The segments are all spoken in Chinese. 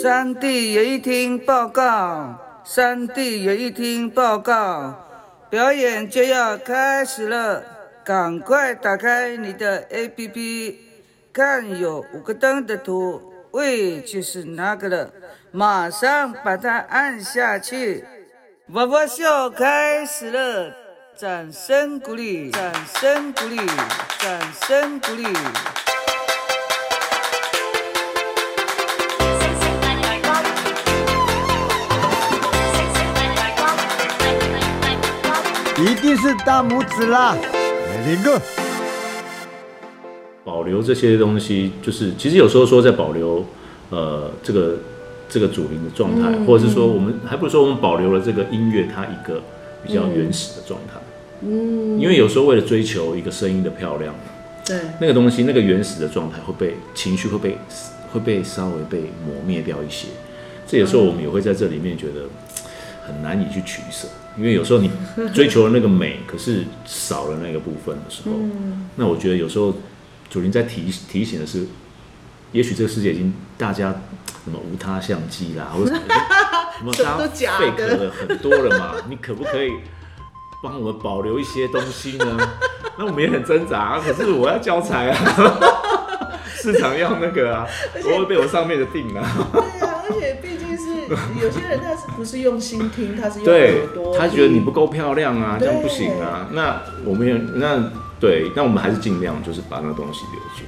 山地演艺厅报告，山地演艺厅报告，表演就要开始了，赶快打开你的 APP，看有五个灯的图，喂，就是那个了，马上把它按下去。娃娃秀开始了，掌声鼓励，掌声鼓励，掌声鼓励。一定是大拇指啦，林哥。保留这些东西，就是其实有时候说在保留，呃，这个这个主灵的状态，或者是说我们还不如说我们保留了这个音乐它一个比较原始的状态。嗯，因为有时候为了追求一个声音的漂亮，对，那个东西那个原始的状态会被情绪会被会被稍微被磨灭掉一些。这有时候我们也会在这里面觉得很难以去取舍。因为有时候你追求了那个美，可是少了那个部分的时候，那我觉得有时候主林在提提醒的是，也许这个世界已经大家什么无他相机啦，或者什么什么都假的，很多了嘛，你可不可以帮我们保留一些东西呢？那我们也很挣扎，可是我要教材啊，市场要那个啊，我会被我上面的定啊。有些人他是不是用心听，他是用对耳朵，他觉得你不够漂亮啊，这样不行啊。那我们也那对，那我们还是尽量就是把那个东西留住，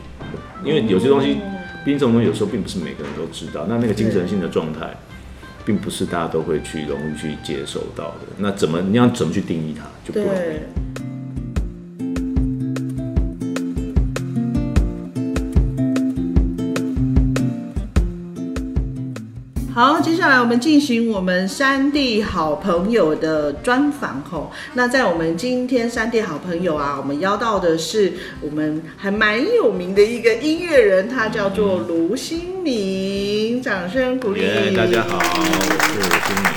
因为有些东西，毕竟这种东西有时候并不是每个人都知道。那那个精神性的状态，并不是大家都会去容易去接受到的。那怎么你要怎么去定义它，就不容易好，接下来我们进行我们三地好朋友的专访吼。那在我们今天三地好朋友啊，我们邀到的是我们还蛮有名的一个音乐人，他叫做卢新明，掌声鼓励。耶，大家好，我是卢新明。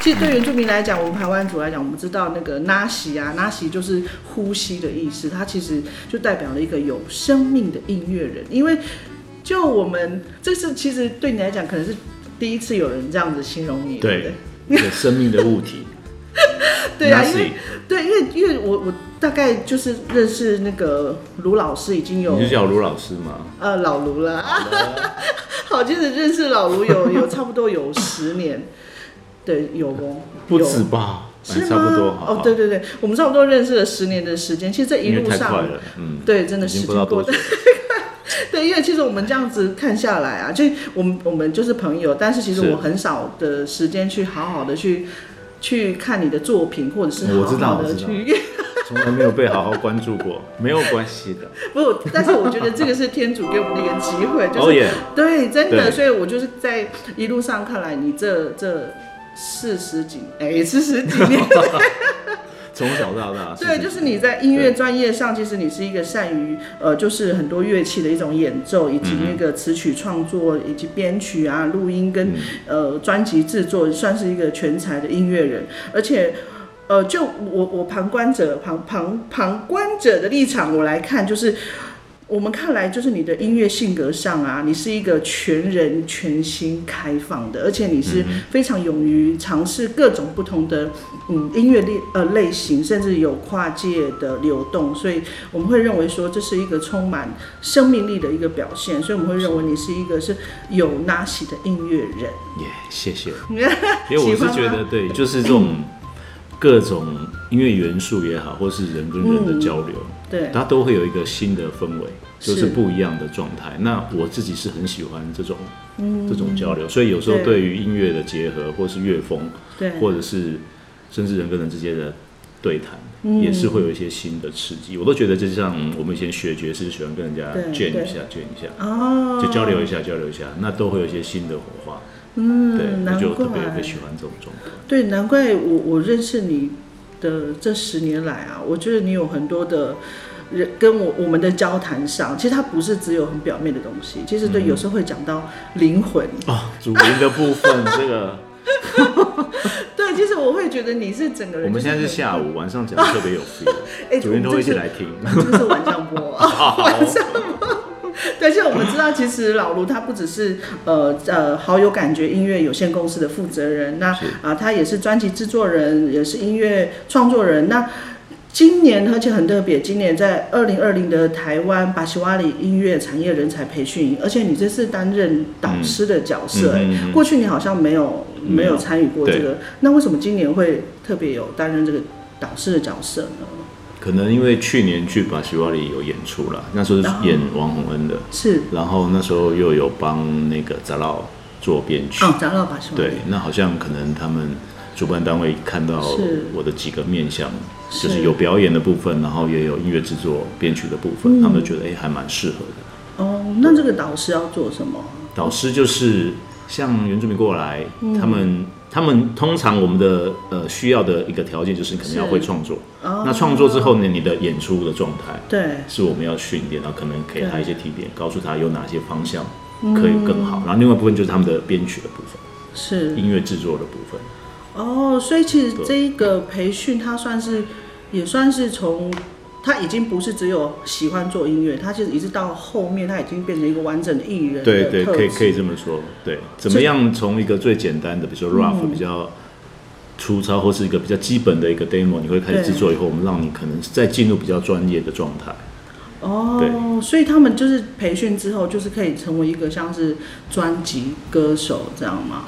其实对原住民来讲，我们台湾族来讲，我们知道那个纳西啊，纳西就是呼吸的意思，它其实就代表了一个有生命的音乐人。因为就我们这是其实对你来讲，可能是第一次有人这样子形容你，对一个生命的物体。对啊，因为对，因为因为我我大概就是认识那个卢老师已经有你就叫我卢老师吗？呃老卢了，好，就是认识老卢有有差不多有十年，对，有哦，不有止吧？是吗？差不多。好哦，对，对对，我们差不多认识了十年的时间。其实这一路上，嗯，对，真的时间过得。对，因为其实我们这样子看下来啊，就我们我们就是朋友，但是其实我很少的时间去好好的去去看你的作品，或者是我知道好好的去。从来没有被好好关注过，没有关系的。不，但是我觉得这个是天主给我们的一个机会，就是、对，真的，所以我就是在一路上看来，你这这四十几哎四十几年。从小到大，对，就是你在音乐专业上，其实你是一个善于呃，就是很多乐器的一种演奏，以及那个词曲创作，以及编曲啊、录音跟、嗯呃专辑制作，算是一个全才的音乐人。而且，呃，就我我旁观者旁旁旁观者的立场我来看，就是。我们看来，就是你的音乐性格上啊，你是一个全人、全心、开放的，而且你是非常勇于尝试各种不同的嗯音乐类呃类型，甚至有跨界的流动，所以我们会认为说这是一个充满生命力的一个表现，所以我们会认为你是一个是有纳西的音乐人。耶，谢谢。因为我是觉得，对，就是这种各种音乐元素也好，或是人跟人的交流，对它都会有一个新的氛围，就是是不一样的状态。那我自己是很喜欢这种这种交流，所以有时候对对于音乐的结合，或是乐风，对，或者是甚至人跟人之间的对谈，也是会有一些新的刺激。我都觉得，就像我们以前学爵士，喜欢跟人家卷一下，jam 一下，哦，就交流一下，交流一下，那都会有一些新的火花。嗯，对，那就特别特别喜欢这种状态。对，难怪我我认识你的这十年来啊，我觉得你有很多的人跟我我们的交谈上，其实它不是只有很表面的东西，其实对，嗯有时候会讲到灵魂。哦，主灵的部分，这个 对，其实我会觉得你是整个人。我们现在是下午，晚上讲特别有 feel，哎主人都会一起来听。这个是晚上播，晚上播。对，而且我们知道，其实老卢他不只是呃呃好友感觉音乐有限公司的负责人，那是啊他也是专辑制作人，也是音乐创作人。那今年而且很特别，今年在二零二零的台湾巴西瓦里音乐产业人才培训营，而且你这次担任导师的角色、哎、过去你好像没有没没有有参与过这个，那为什么今年会特别有担任这个导师的角色呢？可能因为去年去巴西瓦里有演出了，那时候是演王洪恩的，是。然后那时候又有帮那个扎老做编曲，哦，扎老巴西瓦里。对，那好像可能他们主办单位看到我的几个面向，是就是有表演的部分，然后也有音乐制作、编曲的部分，他们就觉得哎、还蛮适合的。哦，那这个导师要做什么？导师就是像原住民过来，嗯他们他们通常我们的呃需要的一个条件就是可能要会创作。哦那创作之后呢，你的演出的状态对，是我们要训练，然后可能给他一些提点，告诉他有哪些方向嗯可以更好。然后另外一部分就是他们的编曲的部分，是音乐制作的部分。哦，所以其实这一个培训，它算是也算是从，他已经不是只有喜欢做音乐，他其实一直到后面，他已经变成一个完整的艺人的对对，可以可以这么说。对，怎么样从一个最简单的，比如说 rough、比嗯较粗糙，或是一个比较基本的一个 demo，你会开始制作以后，我们让你可能再进入比较专业的状态。哦，所以他们就是培训之后，就是可以成为一个像是专辑歌手这样吗？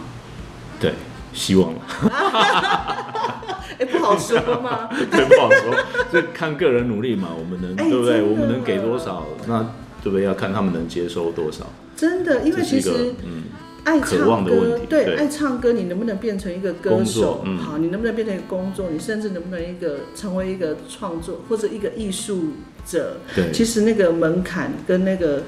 对，希望了，哎，不好说吗？对，不好说，这看个人努力嘛。我们能、哎对不对？我们能给多少，那对不对？要看他们能接收多少。真的，因为其实嗯，爱渴唱歌望的问题，对，对爱唱歌，你能不能变成一个歌手？嗯好，你能不能变成一个工作？你甚至能不能一个成为一个创作或者一个艺术者？对其实那个门槛跟那个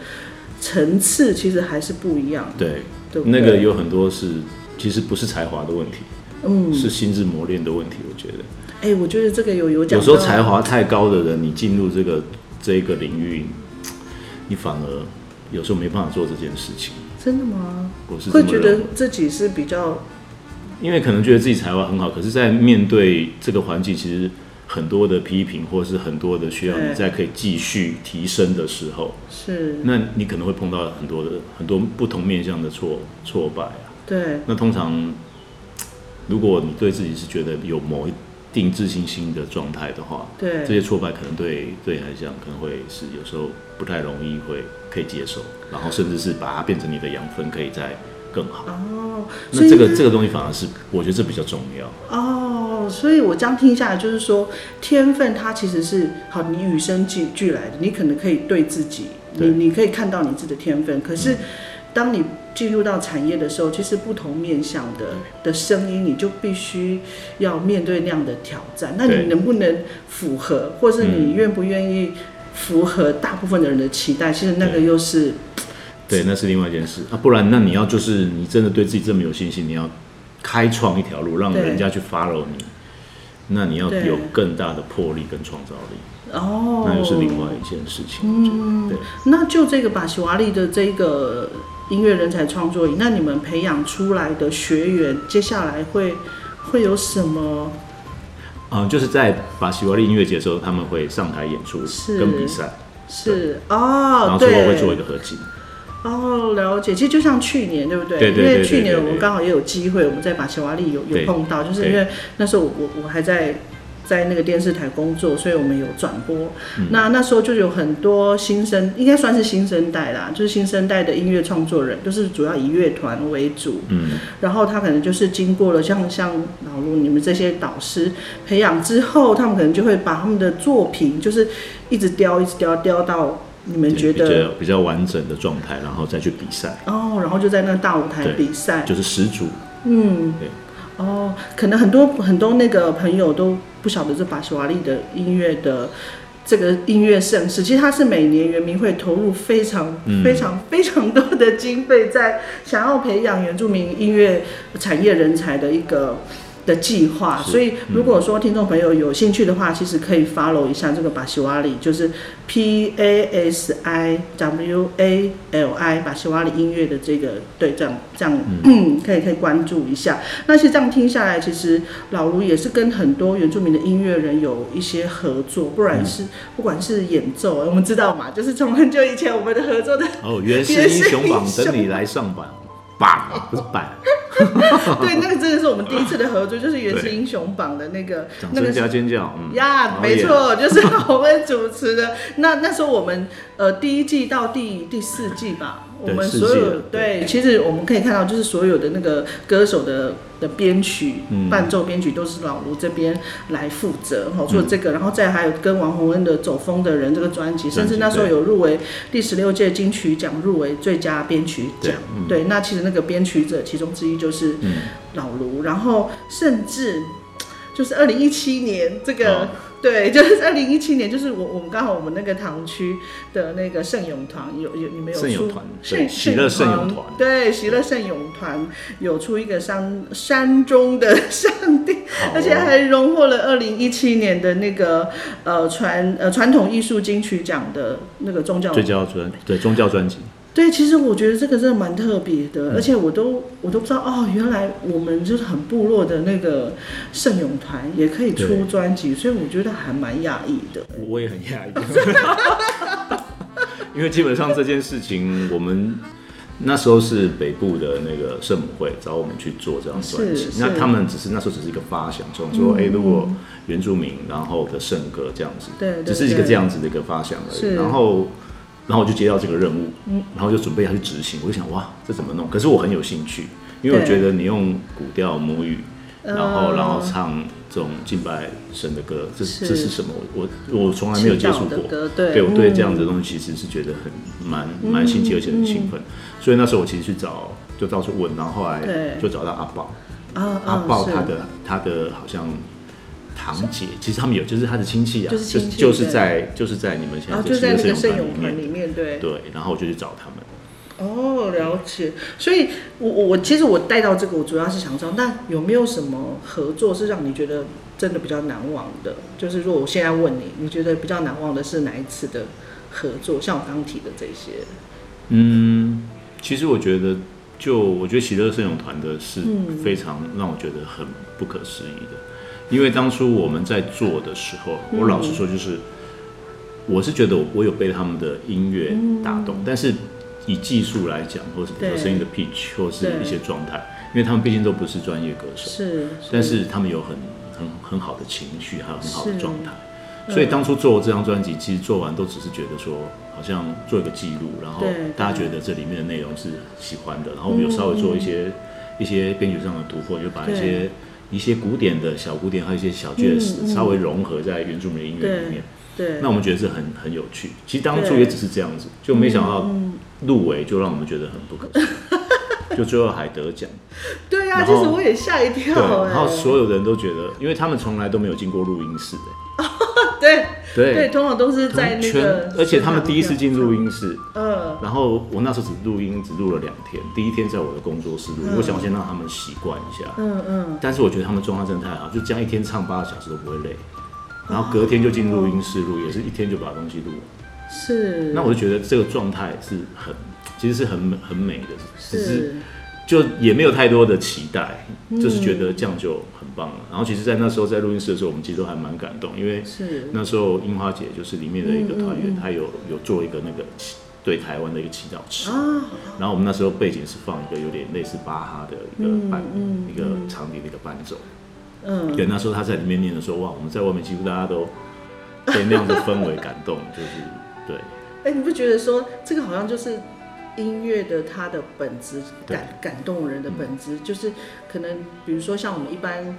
层次其实还是不一样，对，对对？那个有很多是其实不是才华的问题，嗯，是心智磨练的问题。我觉得哎，我觉得这个有有讲到，有时候才华太高的人，你进入这个这一个领域，你反而有时候没办法做这件事情。真的吗？我是这会觉得自己是比较因为可能觉得自己才华很好，可是，在面对这个环境，其实很多的批评，或是很多的需要你再可以继续提升的时候，是那你可能会碰到很多的很多不同面向的挫挫败啊。对那通常，如果你对自己是觉得有某一定自信心的状态的话，对这对些挫败可能对对你来讲可能会是有时候不太容易会可以接受，然后甚至是把它变成你的养分，可以再更好。哦，那这个这个东西反而是我觉得这比较重要。哦，所以我这样听下来，就是说天分它其实是好，你与生俱俱来的，你可能可以对自己，你你可以看到你自己的天分，可是当你进入到产业的时候，其实不同面向的的声音，你就必须要面对那样的挑战。那你能不能符合，或是你嗯愿不愿意符合大部分的人的期待？其实那个又是对，那是另外一件事啊，不然那你要就是你真的对自己这么有信心，你要开创一条路，让人家去 follow 你，那你要有更大的魄力跟创造力，哦，那又是另外一件事情。嗯对。那就这个巴西瓦利的这个音乐人才创作营，那你们培养出来的学员，接下来会会有什么？嗯，就是在巴西瓦利音乐节的时候，他们会上台演出是跟比赛，是然哦，后最后会，做一个合集。哦，了解。其实就像去年，对不对？对对对因为去年我们刚好也有机会，我们在巴西瓦利有有碰到，就是因为那时候我我我还在。在那个电视台工作，所以我们有转播。嗯那那时候就有很多新生，应该算是新生代啦，就是新生代的音乐创作人，就是主要以乐团为主。嗯，然后他可能就是经过了像像老陆你们这些导师培养之后，他们可能就会把他们的作品就是一直雕一直雕雕到你们觉得比得较比较完整的状态，然后再去比赛，哦，然后就在那个大舞台比赛，就是十组。嗯对，哦，可能很多很多那个朋友都不晓得这巴西瓦利的音乐的。这个音乐盛世，其实它是每年圆明会投入非常、嗯非常非常多的经费，在想要培养原住民音乐产业人才的一个的计划，所以如果说听众朋友有兴趣的话，其实可以 follow 一下这个巴西瓦里，就是 P A S I W A L I 巴西瓦里音乐的这个对，这样这样、嗯、可以可以关注一下。那其实这样听下来，其实老卢也是跟很多原住民的音乐人有一些合作，不然是、不管是演奏，我们知道嘛，就是从很久以前我们的合作的哦，原是 英雄榜等你来上榜，榜不是榜，对，那个真的是我们第一次的合作，就是《原始英雄榜》的那个那个加尖叫，嗯，呀，没错，就是我们主持的。那那时候我们呃第一季到第第四季吧，我们所有对，其实我们可以看到，就是所有的那个歌手的的编曲、嗯。伴奏编曲都是老卢这边来负责哈。嗯。除了这个，然后再还有跟王洪恩的《走风的人》这个专辑，甚至那时候有入围第十六届金曲奖入围最佳编曲奖。对嗯。对，那其实那个编曲者其中之一就是嗯，老卢，然后甚至就是二零一七年这个、哦对，就是二零一七年，就是我我们刚好我们那个堂区的那个圣咏团有有你们有出圣咏团圣对喜乐圣咏团对喜乐圣咏团有出一个山山中的 上帝，哦而且还荣获了二零一七年的那个呃传呃传统艺术金曲奖的那个宗教最佳专对宗教专辑，对，其实我觉得这个真的蛮特别的，嗯而且我都我都不知道哦，原来我们就是很部落的那个圣咏团也可以出专辑，所以我觉得还蛮讶异的。我也很讶异，因为基本上这件事情，我们那时候是北部的那个圣母会找我们去做这张专辑那他们只是那时候只是一个发想，说说哎、如果原住民然后的圣歌这样子，对对只是一个这样子的一个发想而已，然后。然后我就接到这个任务，然后就准备要去执行。我就想，哇，这怎么弄？可是我很有兴趣，因为我觉得你用古调母语，然后嗯然后唱这种敬拜神的歌，这是这是什么？我我我从来没有接触过。对对我对这样的东西其实是觉得很蛮蛮新奇，而且很兴奋。所以那时候我其实去找，就到处问，然后后来就找到阿宝。啊阿宝他的他的好像堂姐，其实他们有就是他的亲戚啊，就是就是在就是在你们现在的就在那个圣圣咏咏团里面。对。对，然后我就去找他们。哦，了解。所以我我我其实我带到这个，我主要是想知道，那有没有什么合作是让你觉得真的比较难忘的？就是如果我现在问你，你觉得比较难忘的是哪一次的合作？像我刚刚提的这些，嗯，其实我觉得，就我觉得喜乐摄影团的是嗯非常让我觉得很不可思议的，因为当初我们在做的时候，嗯。我老实说，就是我是觉得我我有被他们的音乐打动，但是以技术来讲，或是比如说声音的 pitch 或是对一些状态，因为他们毕竟都不是专业歌手，是，但是他们有很很很好的情绪，还有很好的是状态。嗯。所以当初做这张专辑，其实做完都只是觉得说，好像做一个记录，然后大家觉得这里面的内容是喜欢的，然后我们有稍微做一些、一些编曲上的突破，就把一些一些古典的小古典，还有一些小爵士、稍微融合在原住民的音乐里面。对，那我们觉得是很很有趣。其实当初也只是这样子，就没想到嗯入围就让我们觉得很不可思议，就最后还得奖。对呀、然后其实我也吓一，跳对、然后所有人都觉得，因为他们从来都没有进过录音室、的，对对。对，通常都是在那全个，而且他们第一次进录音室，嗯，然后我那时候只录音只录了两天，第一天在我的工作室录，我想先让他们习惯一下，嗯嗯，但是我觉得他们状态真的太好，就这样一天唱八个小时都不会累，然后隔天就进录音室录，也是一天就把东西录完。是，那我就觉得这个状态是很，其实是很美很美的，只是是就也没有太多的期待，嗯就是觉得这样就很棒了。然后其实，在那时候在录音室的时候，我们其实都还蛮感动，因为是，那时候樱花姐就是里面的一个团员，嗯嗯嗯她有有做一个那个祈对台湾的一个祈祷词。啊，然后我们那时候背景是放一个有点类似巴哈的一个伴，一个长笛的一个伴奏。嗯，对，那时候她在里面念的时候，哇，我们在外面几乎大家都被那样的氛围感动，就是对。哎、你不觉得说这个好像就是音乐的它的本质，感感动人的本质，就是可能比如说像我们一般。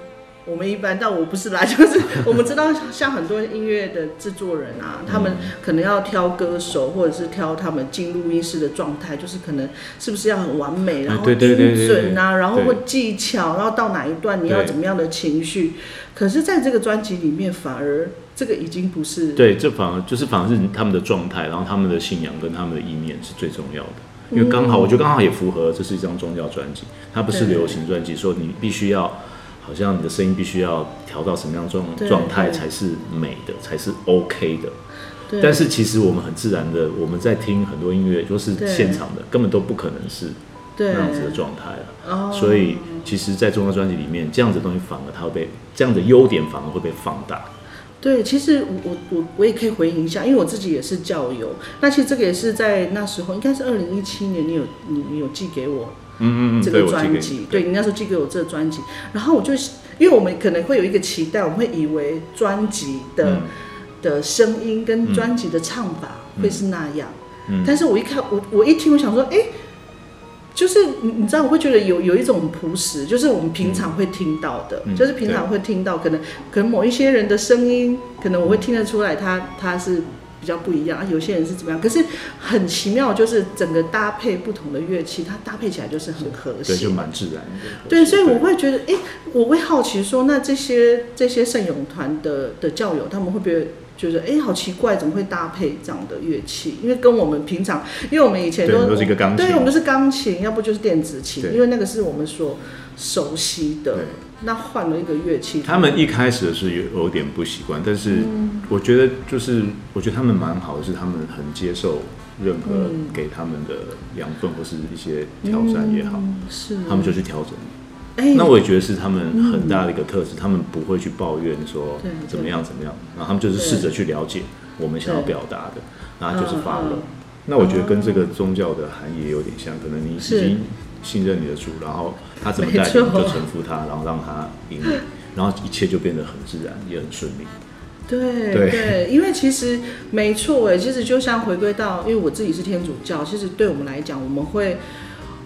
我们一般，但我不是啦，就是我们知道，像很多音乐的制作人啊，他们可能要挑歌手，或者是挑他们进录音室的状态，就是可能是不是要很完美，然后对对对对音准啊，然后或技巧，然后到哪一段你要怎么样的情绪。可是在这个专辑里面，反而这个已经不是对，这反而就是反而是他们的状态，然后他们的信仰跟他们的意念是最重要的。因为刚好，我觉得刚好也符合这是一张宗教专辑，它不是流行专辑，说你必须要好像你的声音必须要调到什么样状状态才是美的，才是 OK 的。但是其实我们很自然的，我们在听很多音乐，就是现场的，根本都不可能是对那样子的状态了。哦所以其实，在中央专辑里面，这样子的东西反而它会被这样的优点反而会被放大。对，其实我我我我也可以回应一下，因为我自己也是教友。那其实这个也是在那时候，应该是二零一七年，你有你你有寄给我嗯嗯嗯，这个专你辑，对。你那时候寄给我这个专辑，然后我就因为我们可能会有一个期待，我们会以为专辑的、嗯。的声音跟专辑的唱法会是那样，嗯。但是我一看我我一听，我想说，哎、就是你你知道，我会觉得有有一种朴实，就是我们平常会听到的，嗯就是平常会听到，可能可能某一些人的声音，可能我会听得出来他，他是比较不一样啊。有些人是怎么样？可是很奇妙，就是整个搭配不同的乐器，它搭配起来就是很和对，谐就。蛮自然的。对，所以我会觉得，哎、我会好奇说，那这些这些圣咏团的的教友，他们会不会觉得，哎、好奇怪，怎么会搭配这样的乐器？因为跟我们平常，因为我们以前都对都是一个钢琴对，我们都是钢琴，要不就是电子琴，因为那个是我们所熟悉的对。那换了一个乐器，他们一开始是有有点不习惯，但是嗯。我觉得就是我觉得他们蛮好的，是他们很接受任何嗯。给他们的养分或是一些挑战也好，嗯是。他们就去调整。哎、那我也觉得是他们很大的一个特质，他们不会去抱怨说怎么样怎么样，然后他们就是试着去了解我们想要表达的，然后就是发了。那我觉得跟这个宗教的含义也有点像，可能你已是。经信任你的主，然后他怎么带领你就臣服他，然后让他引领，然后一切就变得很自然，也很顺利。对对对，因为其实没错哎，其实就像回归到，因为我自己是天主教，其实对我们来讲，我们会。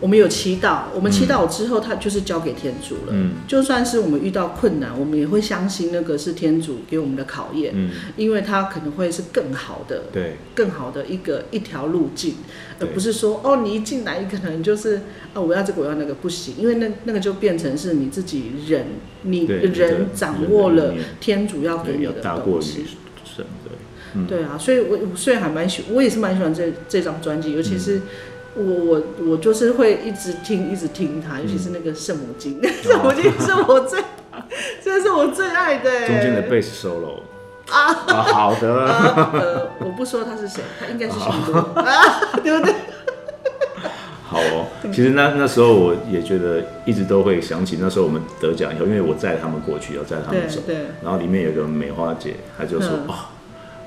我们有祈祷，我们祈祷之后，它就是交给天主了。嗯。就算是我们遇到困难，我们也会相信那个是天主给我们的考验，嗯，因为它可能会是更好的，对，更好的一个一条路径，而不是说哦，你一进来可能就是啊，我要这个我要那个不行，因为那那个就变成是你自己人，你人掌握了天主要给你的大过于东西。神，对，嗯，对啊，所以我我虽然还蛮喜，我也是蛮喜欢这这张专辑，尤其嗯。是我我我就是会一直听一直听他，尤其是那个圣母经，圣母经是我最，这是我最爱的欸。中间的贝斯 solo 啊，好的，呃，我不说他是谁，他应该是新多啊，对不对？好哦，其实那那时候我也觉得一直都会想起那时候我们得奖以后，因为我载他们过去，要载他们走，对。对然后里面有个梅花姐，她就说嗯。哦，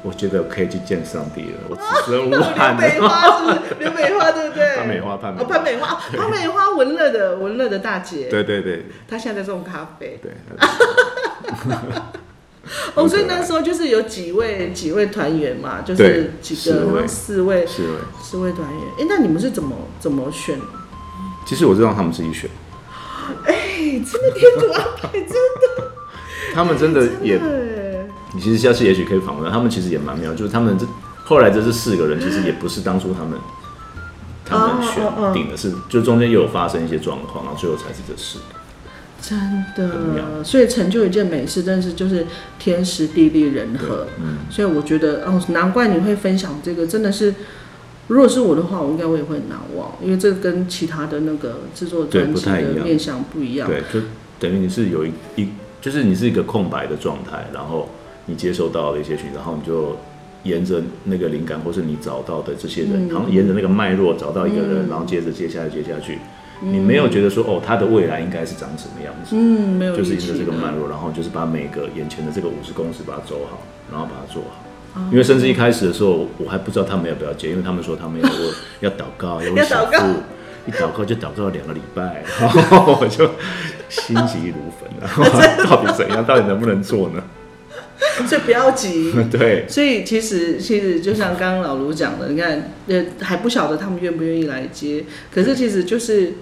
我觉得我可以去见上帝了，我此生无刘憾美了。花是不是？刘美花对不对？潘美花潘美花哦，潘美花，潘美花文乐的文乐的大姐，对对对她现在在种咖啡。对，哦，所以那时候就是有几位几位团员嘛，就对是几四位个四位是的。四位团员。哎，那你们是怎么怎么选？其实我知道他们自己选，哎，真的天主安排，真的 他们真的也，你其实下次也许可以访问他们，其实也蛮妙，就是他们这后来这这四个人，其实也不是当初他们他们选哦哦哦定的，是就中间又有发生一些状况，然后最后才是这四个。真的，所以成就一件美事，真是就是天时地利人和。嗯，所以我觉得哦，难怪你会分享这个，真的是，如果是我的话，我应该我也会很难忘，因为这跟其他的那个制作对专辑的面向不一样。对，就等于你是有一一，就是你是一个空白的状态，然后你接收到的一些讯息，然后你就沿着那个灵感，或是你找到的这些人，嗯。然后沿着那个脉络找到一个人，嗯。然后接着接下来接下去，你没有觉得说哦，他的未来应该是长什么样子，嗯，没有就是沿着这个脉络，然后就是把每个眼前的这个五十公尺把它走好，然后把它做好。哦因为甚至一开始的时候，我还不知道他们要不要接，因为他们说他们要我要祷告，要 祷告，一祷告就祷告了两个礼拜，然 后我就心急如焚了，到底怎样？到底能不能做呢？所以不要急。对，所以其实其实就像刚刚老卢讲的，你看呃还不晓得他们愿不愿意来接，可是其实就是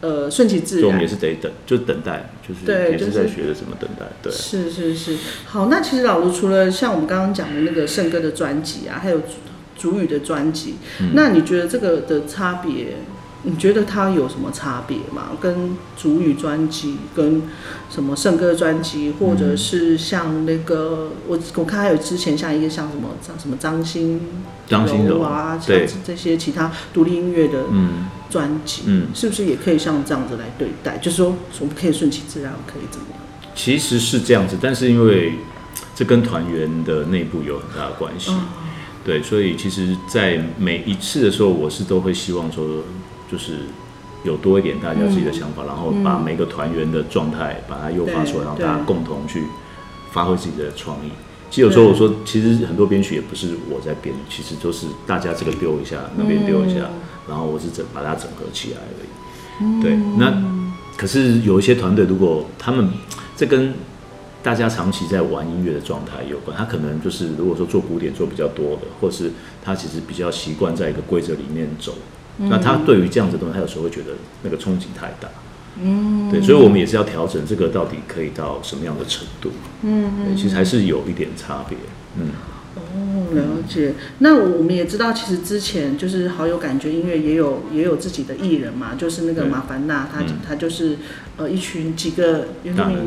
呃顺其自然所以我们也。是得等，就等待，就是对就是也是在学着怎么等待。对，是是是，好，那其实老卢除了像我们刚刚讲的那个圣歌的专辑啊，还有主主语的专辑，嗯那你觉得这个的差别？你觉得它有什么差别吗？跟主语专辑、跟什么圣歌专辑，或者是像那个我我看还有之前像一个像什么张什么张新张新柔啊，像对这些其他独立音乐的嗯专辑，嗯，是不是也可以像这样子来对待？就是说，我们可以顺其自然，可以怎么样？其实是这样子，但是因为这跟团员的内部有很大的关系，对，所以其实，在每一次的时候，我是都会希望说，就是有多一点大家自己的想法，然后把每个团员的状态把它诱发出来，对让大家共同去发挥自己的创意。其实有时候我说，其实很多编曲也不是我在编，其实都是大家这个丢一下，那边丢一下，然后我是整把它整合起来而已。对，那可是有一些团队，如果他们这跟大家长期在玩音乐的状态有关，他可能就是如果说做古典做比较多的，或是他其实比较习惯在一个规则里面走，那他对于这样子的东西，他有时候会觉得那个冲击太大。嗯，对，所以我们也是要调整这个到底可以到什么样的程度。嗯对，其实还是有一点差别。嗯，哦，了解。那我们也知道，其实之前就是好有感觉音乐也有也有自己的艺人嘛，就是那个马凡娜，他、嗯他就是呃一群几个原住民，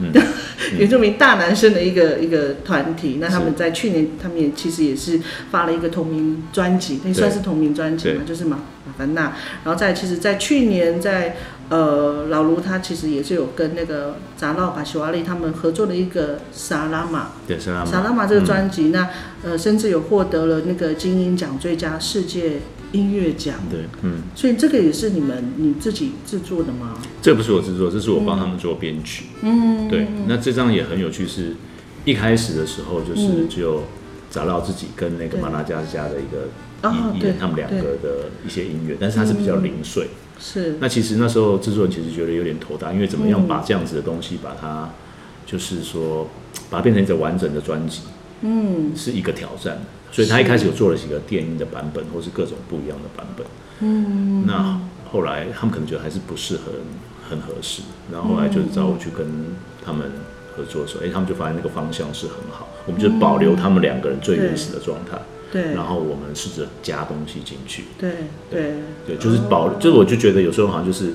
嗯，原住民大男生的一个一个团体。那他们在去年，他们也其实也是发了一个同名专辑，那算是同名专辑嘛，就是马马凡娜。然后在其实，在去年在呃老卢他其实也是有跟那个扎拉巴西瓦利他们合作的一个萨拉玛。对，萨拉萨拉玛这个专辑，那呃，甚至有获得了那个金鹰奖最佳世界音乐奖，对，嗯，所以这个也是你们你自己制作的吗？这不是我制作，这是我帮他们做编曲。嗯，对，那这张也很有趣，是一开始的时候就是嗯只有找到自己跟那个马拉加斯加的一个艺人，他们两个的一些音乐，但是它是比较零碎。是，那其实那时候制作人其实觉得有点头大，因为怎么样把这样子的东西把它，就是说把它变成一个完整的专辑，嗯，是一个挑战。所以他一开始有做了几个电音的版本，或是各种不一样的版本。嗯，那后来他们可能觉得还是不适合，很合适。然后后来就是找我去跟他们合作的时候，哎、他们就发现那个方向是很好，我们就保留他们两个人最原始的状态，对，然后我们试着加东西进去。对对对，就是保，就是我就觉得有时候好像就是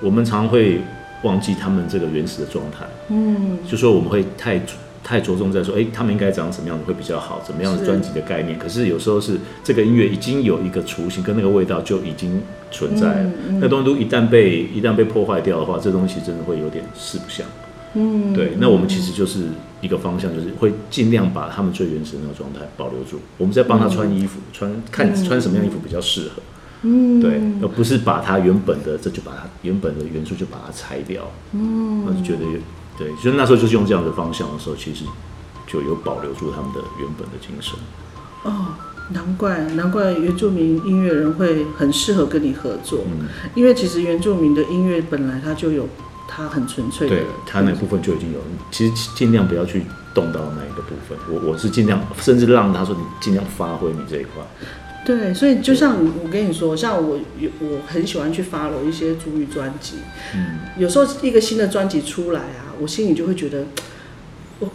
我们常会忘记他们这个原始的状态，嗯，就说我们会太太着重在说，哎、他们应该长什么样子会比较好，怎么样的是专辑的概念。可是有时候是这个音乐已经有一个雏形，跟那个味道就已经存在了。那东西都一旦被一旦被破坏掉的话，这东西真的会有点四不像。嗯，对。那我们其实就是一个方向，就是会尽量把他们最原始的那个状态保留住。我们在帮他穿衣服，穿看穿什么样衣服比较适合。嗯，对，而不是把他原本的这就把它原本的元素就把它拆掉。嗯，我就觉得有对，所以那时候就是用这样的方向的时候，其实就有保留住他们的原本的精神。哦，难怪难怪原住民音乐人会很适合跟你合作，嗯，因为其实原住民的音乐本来它就有它很纯粹的对，他那部分就已经有，其实尽量不要去动到那一个部分。我我是尽量，甚至让他说你尽量发挥你这一块。对，所以就像我跟你说，像我有我很喜欢去 follow 一些主语专辑，嗯，有时候一个新的专辑出来啊，我心里就会觉得，我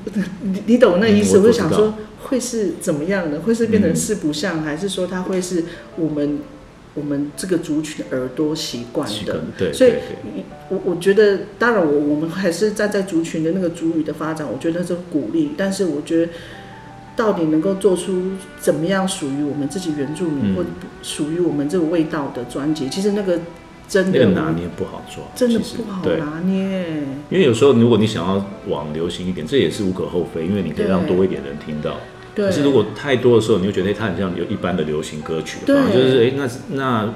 你你懂那意思？嗯我我就想说会是怎么样的？会是变成嗯四不像，还是说它会是我们我们这个族群耳朵习惯的？对所以我我觉得，当然我我们还是站在族群的那个族语的发展，我觉得是鼓励，但是我觉得。到底能够做出怎么样属于我们自己原住民、嗯或属于我们这个味道的专辑？其实那个真的那个拿捏不好抓，真的不好。拿捏。因为有时候如果你想要往流行一点，这也是无可厚非，因为你可以让多一点人听到。对，可是如果太多的时候，你会觉得、诶它很像有一般的流行歌曲，对反而就是哎、那那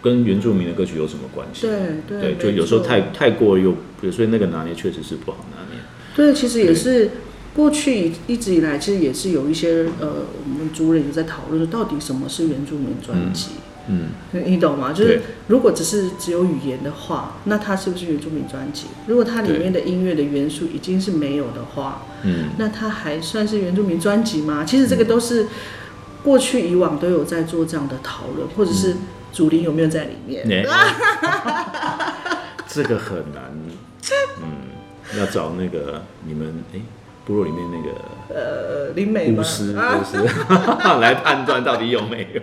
跟原住民的歌曲有什么关系？对对就有时候太太过又，所以那个拿捏确实是不好拿捏。对，其实也是过去一直以来，其实也是有一些呃，我们族人也在讨论说，到底什么是原住民专辑？嗯，嗯你懂吗？就是如果只是只有语言的话，那它是不是原住民专辑？如果它里面的音乐的元素已经是没有的话，嗯，那它还算是原住民专辑吗？其实这个都是过去以往都有在做这样的讨论，或者是祖灵有没有在里面？这个很难，嗯，要找那个你们哎、部落里面那个呃，林美吗？巫师，巫师来判断到底有没有，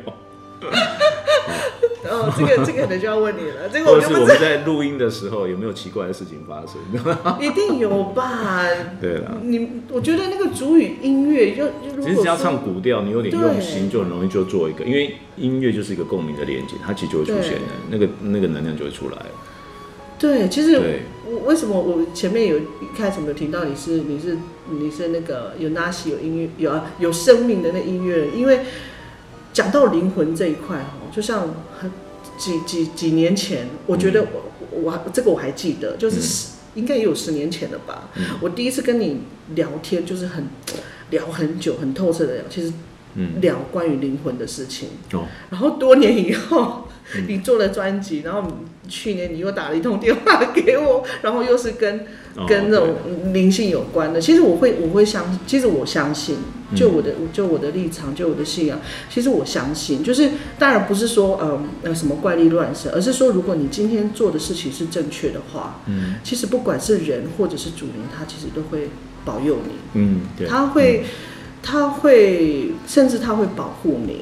哦，这个这个可能就要问你了，这个我或者我就是不知们在录音的时候有没有奇怪的事情发生？一定有吧？对了。你我觉得那个主语音乐，就就其实只要唱古调，你有点用心，就很容易就做一个，因为音乐就是一个共鸣的连接，它其实就会出现的，那个那个能量就会出来了。对，其实我为什么我前面有一开始没有听到你是你是你是那个有纳西有音乐有啊有生命的那音乐人，因为讲到灵魂这一块哈，就像很几几几年前，我觉得我我还这个我还记得，就是十、应该也有十年前了吧。嗯。我第一次跟你聊天，就是很聊很久很透彻的聊，其实嗯，聊关于灵魂的事情。哦，然后多年以后，嗯。你做了专辑，然后去年你又打了一通电话给我，然后又是跟哦跟那种灵性有关的。其实我会我会相，其实我相信，嗯。就我的就我的立场，就我的信仰，其实我相信，就是当然不是说呃呃什么怪力乱神，而是说如果你今天做的事情是正确的话，嗯。其实不管是人或者是主灵，他其实都会保佑你。嗯，对，他会，他会，甚至他会保护你。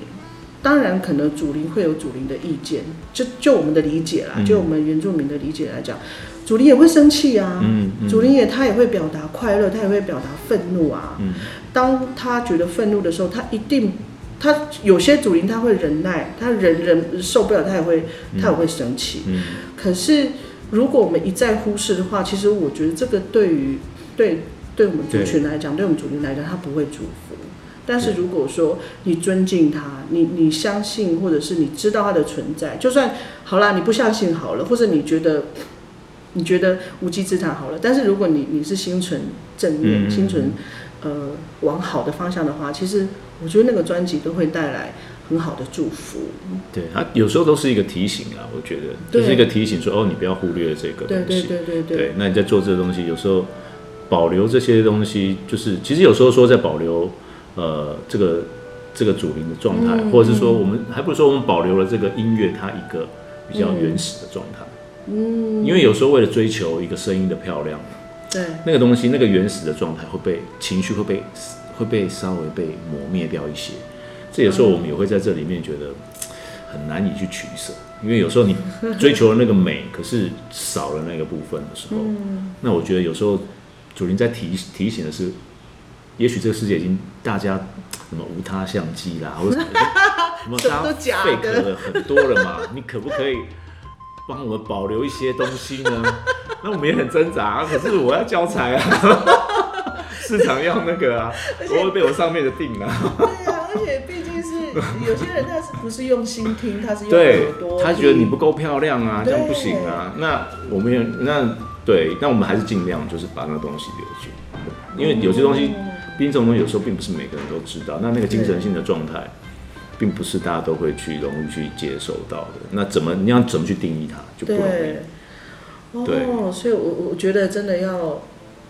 当然，可能祖灵会有祖灵的意见，就就我们的理解啦，嗯就我们原住民的理解来讲，祖灵也会生气啊，嗯嗯主灵也他也会表达快乐，他也会表达愤怒啊。嗯当他觉得愤怒的时候，他一定，他有些祖灵他会忍耐，他忍忍受不了，他也会他也会生气。嗯可是如果我们一再忽视的话，其实我觉得这个对于对对我们族群来讲，对我们族群来讲，他不会祝福。但是如果说你尊敬他，你你相信，或者是你知道他的存在，就算好啦，你不相信好了，或者你觉得你觉得无稽之谈好了，但是如果你你是心存正面，嗯心存呃往好的方向的话，其实我觉得那个专辑都会带来很好的祝福。对，它有时候都是一个提醒啊，我觉得对就是一个提醒说，哦，你不要忽略这个对对东西。对对对对，那你在做这个东西，有时候保留这些东西，就是其实有时候说在保留呃这个这个主灵的状态，嗯或者是说我们还不如说我们保留了这个音乐它一个比较原始的状态。嗯，因为有时候为了追求一个声音的漂亮，对那个东西那个原始的状态会被情绪会被会被稍微被磨灭掉一些。这有时候我们也会在这里面觉得很难以去取舍，因为有时候你追求了那个美，可是少了那个部分的时候，那我觉得有时候主灵在提提醒的是，也许这个世界已经大家什么无他相机啦，或者什么什么 什么大家都假 fake 的的很多了嘛，你可不可以帮我们保留一些东西呢？那我们也很挣扎、啊，可是我要教材啊，市场要那个啊，我会被我上面的定啊。对啊，而且毕竟是有些人他是不是用心听，他是用对耳朵，他觉得你不够漂亮啊，这对样不行啊。那我们也那对，那我们还是尽量就是把那个东西留住，因为有些东西，毕竟这种东西有时候并不是每个人都知道。那那个精神性的状态，并不是大家都会去容易去接受到的。那怎么你要怎么去定义它，就不容易对。。哦，所以我我觉得真的要。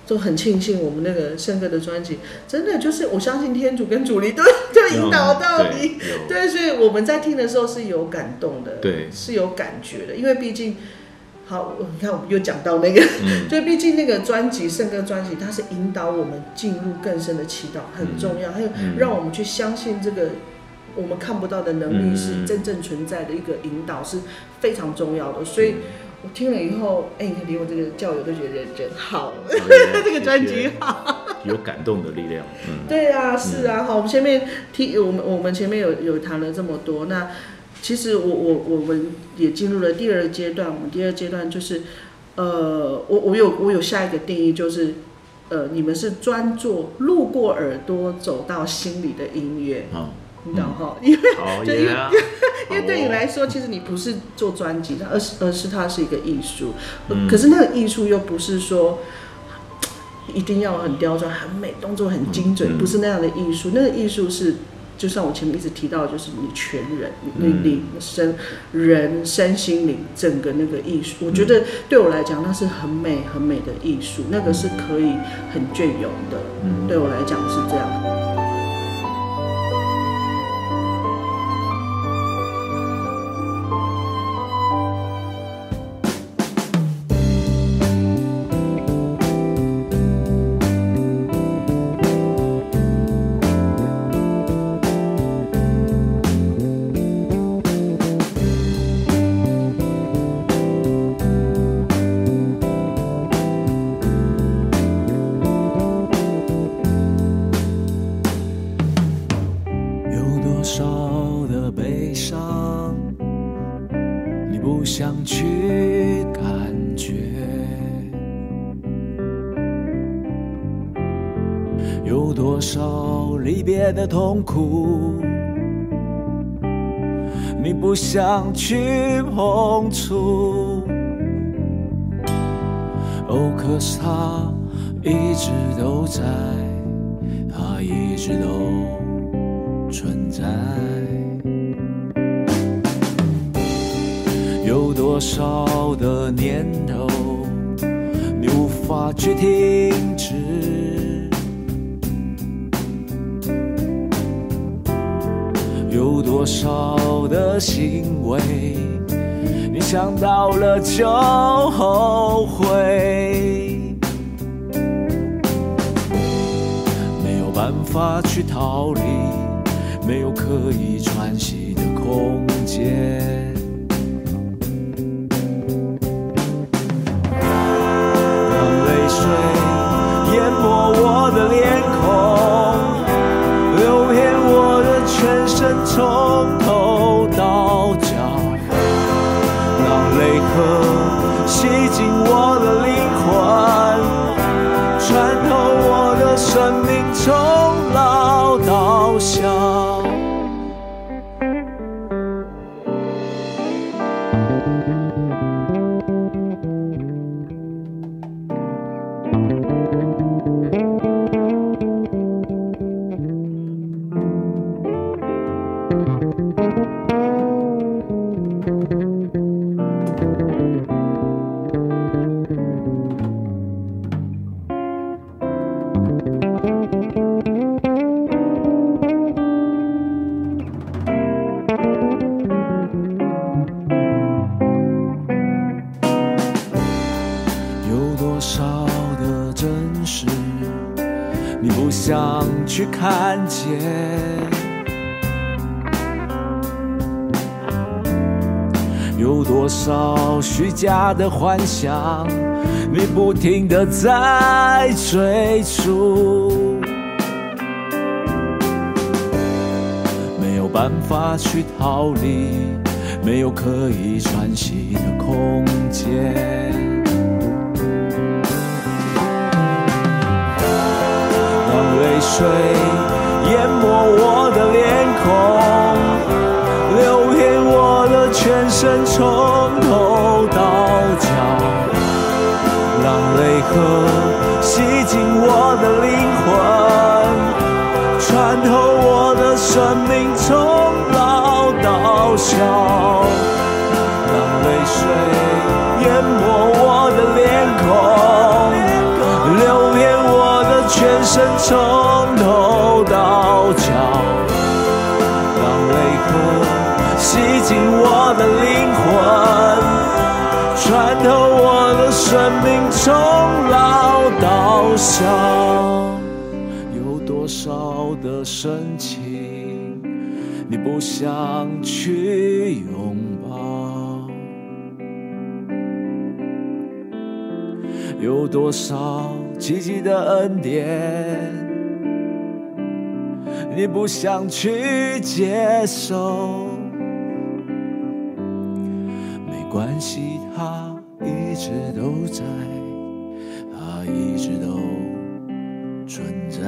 就很庆幸我们那个圣歌的专辑，真的就是我相信天主跟主力都都引导到你，对，所以我们在听的时候是有感动的，对是有感觉的，因为毕竟，好，你看我们又讲到那个，嗯 就毕竟那个专辑圣歌专辑，它是引导我们进入更深的祈祷，很重要，还有嗯让我们去相信这个我们看不到的能力是嗯真正存在的一个引导，是非常重要的。所以我听了以后，哎、你看连我这个教友都觉得人真好，这个专辑好。有感动的力量。嗯，对啊，是啊，好，我们前面听我们我们前面有有谈了这么多，那其实我我我们也进入了第二阶段，我们第二阶段就是，呃，我我有我有下一个定义就是。呃，你们是专做路过耳朵走到心里的音乐，嗯，你懂哈？因为因为啊，因为对你来说，其实你不是做专辑的，而是而是它是一个艺术。嗯可是那个艺术又不是说一定要很刁钻、很美，动作很精准，不是那样的艺术。那个艺术是，就像我前面一直提到的，就是你全人、你嗯你身、人、身心灵整个那个艺术。我觉嗯得对我来讲，那是很美、很美的艺术，那个是可以很隽永的。嗯对我来讲是这样。苦，你不想去碰触？哦，可是它一直都在，就后悔？没有办法去逃离，没有可以喘息的空间。想，你不停的在追逐？没有办法去逃离，没有可以喘息的空间。让泪水让泪河洗净我的灵魂，穿透我的生命，从老到小。让泪水淹没我的脸孔，流遍我的全身，从头到脚。让泪河洗净我的灵魂，生命，从老到小。有多少的深情，你不想去拥抱？有多少奇迹的恩典，你不想去接受？没关系，直都在，它一直都存在。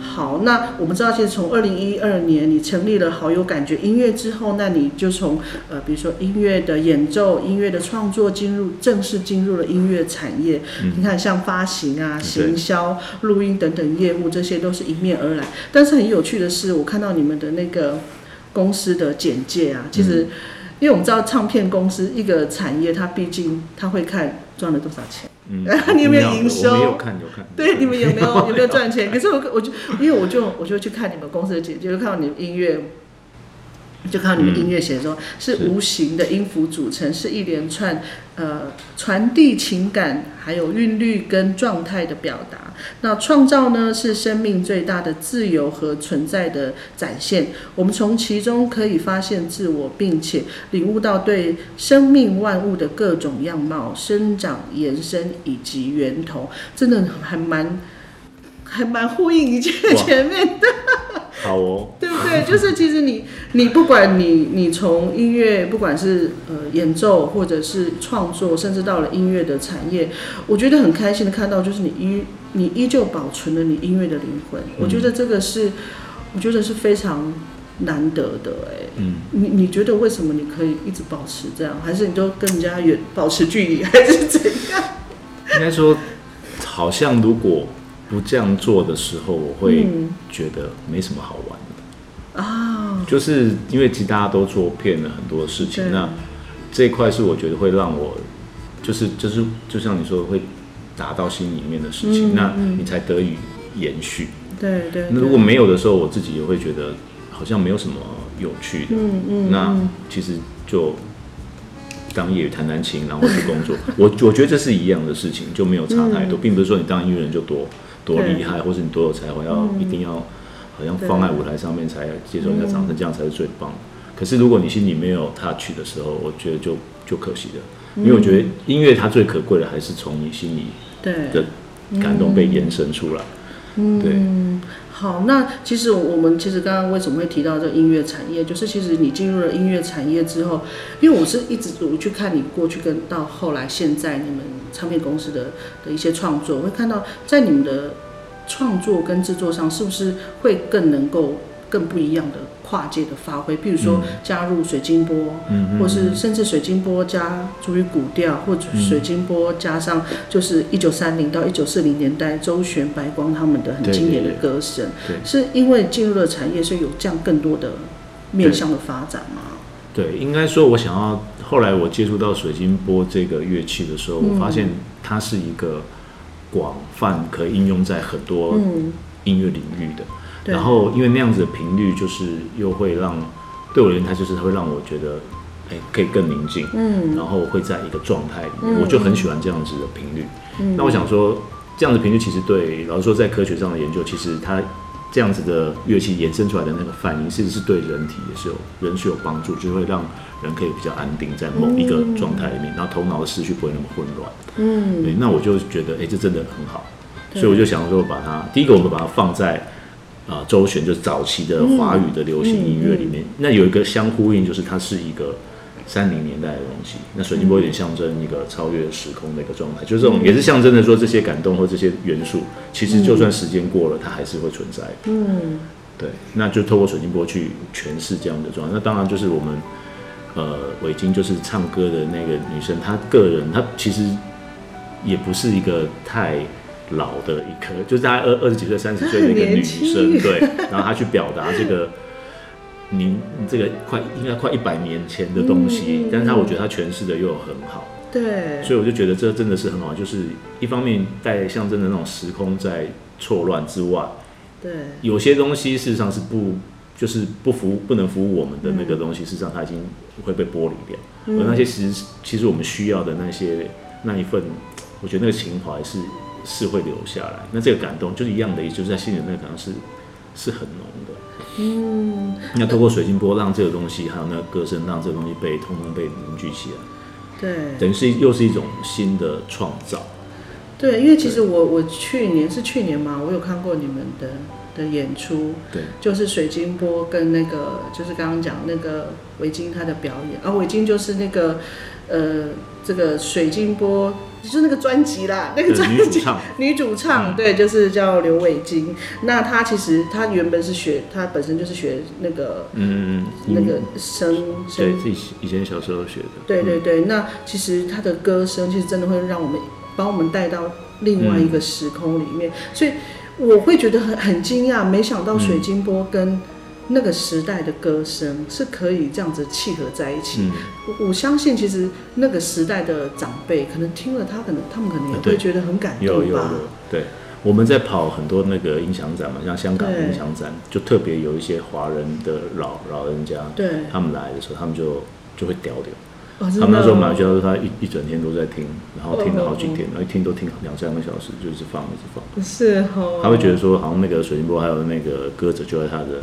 好，那我们知道，其实从二零一二年你成立了好有感觉音乐之后，那你就从呃，比如说音乐的演奏、音乐的创作，进入正式进入了音乐产业。你看，像发行啊、行销、录音等等业务，这些都是迎面而来。但是很有趣的是，我看到你们的那个公司的简介啊，其实。因为我们知道唱片公司一个产业，它毕竟它会看赚了多少钱，嗯 你有没有营收？有看，有看。对，你们有没有 有没有赚钱？可是我我就因为我就我就去看你们公司的简介，就看到你们音乐，就看到你们音乐写说、嗯是。无形的音符组成，是一连串呃传递情感，还有韵律跟状态的表达。那创造呢是生命最大的自由和存在的展现。我们从其中可以发现自我，并且领悟到对生命万物的各种样貌、生长、延伸以及源头，真的还蛮还蛮呼应一切哇前面的。好哦，对不对？就是其实你你不管你你从音乐，不管是呃演奏或者是创作，甚至到了音乐的产业，我觉得很开心的看到，就是你依你依旧保存了你音乐的灵魂。我觉得这个是，我觉得是非常难得的哎。嗯，你你觉得为什么你可以一直保持这样？还是你都跟人家远保持距离，还是怎样？应该说，好像如果不这样做的时候，我会嗯觉得没什么好玩的。啊，就是因为其实大家都做骗了很多事情，那这一块是我觉得会让我，就是就是就像你说的会打到心里面的事情，嗯那嗯你才得以延续。对对。那如果没有的时候，我自己也会觉得好像没有什么有趣的。嗯嗯那其实就当业余弹弹琴，然后去工作。我我觉得这是一样的事情，就没有差太嗯多，并不是说你当音乐人就多多厉害，或是你多有才华，要一定要好像放在舞台上面才接受人家掌声，这样才是最棒。的。可是如果你心里没有 touch 的时候，我觉得就就可惜了，因为我觉得音乐它最可贵的还是从你心里对。的感动被延伸出来。对，嗯，好，那其实我们其实刚刚为什么会提到这音乐产业，就是其实你进入了音乐产业之后，因为我是一直我去看你过去跟到后来现在你们唱片公司的的一些创作，我会看到在你们的创作跟制作上，是不是会更能够更不一样的跨界的发挥？譬如说加入水晶波，嗯或是甚至水晶波加主语古调，或者水晶波加上就是一九三零到一九四零年代周璇、白光他们的很对经典的歌声，对是因为进入了产业，所以有这样更多的面向的发展吗？对，应该说，我想要后来我接触到水晶波这个乐器的时候，我发现它是一个广泛可以应用在很多嗯，音乐领域的。对然后，因为那样子的频率，就是又会让对我而言，它就是会让我觉得，哎，可以更宁静，嗯，然后会在一个状态里我就很喜欢这样子的频率。嗯。那我想说，这样的频率其实对老实说，在科学上的研究，其实它这样子的乐器延伸出来的那个反应，其实是对人体也是有人是有帮助，就会让人可以比较安定在某一个状态里面，然后头脑的思绪不会那么混乱。嗯，对，那我就觉得，哎、这真的很好，所以我就想说，把它第一个，我们把它放在啊、周璇，就是早期的华语的流行音乐里面。那有一个相呼应，就是它是一个三零年代的东西。那水晶波有点象征一个超越时空的一个状态，就是这种也是象征的说这些感动或这些元素，其实就算时间过了，它还是会存在的。嗯，对，那就透过水晶波去诠释这样的状态。那当然就是我们呃，韦晶就是唱歌的那个女生，她个人她其实也不是一个太老的一颗，就是大概二二十几岁、三十岁 的一个女生，对。然后她去表达这个。您这个快应该快一百年前的东西，嗯但是她我觉得她诠释的又很好，对，所以我就觉得这真的是很好，就是一方面带象征的那种时空在错乱之外，对，有些东西事实上是不就是不服不能服务我们的那个东西，事实上它已经会被剥离掉。而那些其实其实我们需要的那些那一份，我觉得那个情怀是是会留下来。那这个感动就是一样的意思，就是在心里那个感动是是很浓的。嗯，那透过水晶波让这个东西，还有那个歌声，让这个东西被通通被凝聚起来，对，等于是又是一种新的创造。对，因为其实我我去年是去年嘛，我有看过你们的的演出，对，就是水晶波跟那个就是刚刚讲那个维京他的表演，啊，维京就是那个呃这个水晶波就是那个专辑啦，那个专辑女主唱。对，就是叫刘伟晶。那她其实她原本是学，她本身就是学那个嗯，那个声对自己以前小时候学的，对对对，那其实她的歌声其实真的会让我们把我们带到另外一个时空里面，所以我会觉得很很惊讶，没想到水晶波跟那个时代的歌声是可以这样子契合在一起。嗯，我我相信，其实那个时代的长辈可能听了他，可能他们可能也对会觉得很感动吧。有有有，对，我们在跑很多那个音响展嘛，像香港对音响展，就特别有一些华人的老老人家，对，他们来的时候，他们就就会屌屌。哦，他们那时候的买就说他一一整天都在听，然后听了好几哦天，然后一听都听两三个小时，就一直放一直放。是哦，他会觉得说，好像那个水晶波还有那个歌者就在他的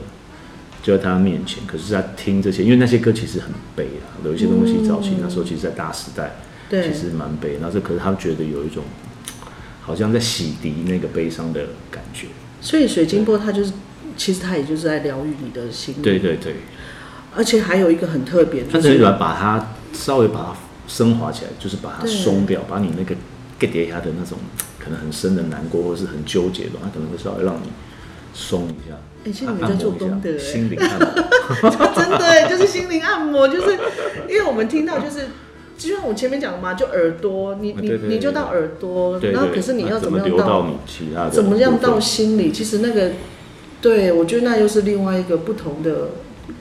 就在他面前，可是他听这些，因为那些歌其实很悲啊，有一些东西早期那时候其实，在大时代对。其实蛮悲，然后这可是他觉得有一种好像在洗涤那个悲伤的感觉。所以水晶波它就是其实它也就是在疗愈你的心。灵。对对对，而且还有一个很特别，他就是只是把把它稍微把它升华起来，就是把它松掉，把你那个 get 的那种可能很深的难过或是很纠结的，它可能会稍微让你松一下。哎其实你们在做功德哎心灵按摩。真的欸就是心灵按摩，就是因为我们听到就是。就像我前面讲的嘛，就耳朵，你你你就到耳朵，然后可是你要怎么样流到你其他的怎么样到心里？其实那个，对我觉得那又是另外一个不同的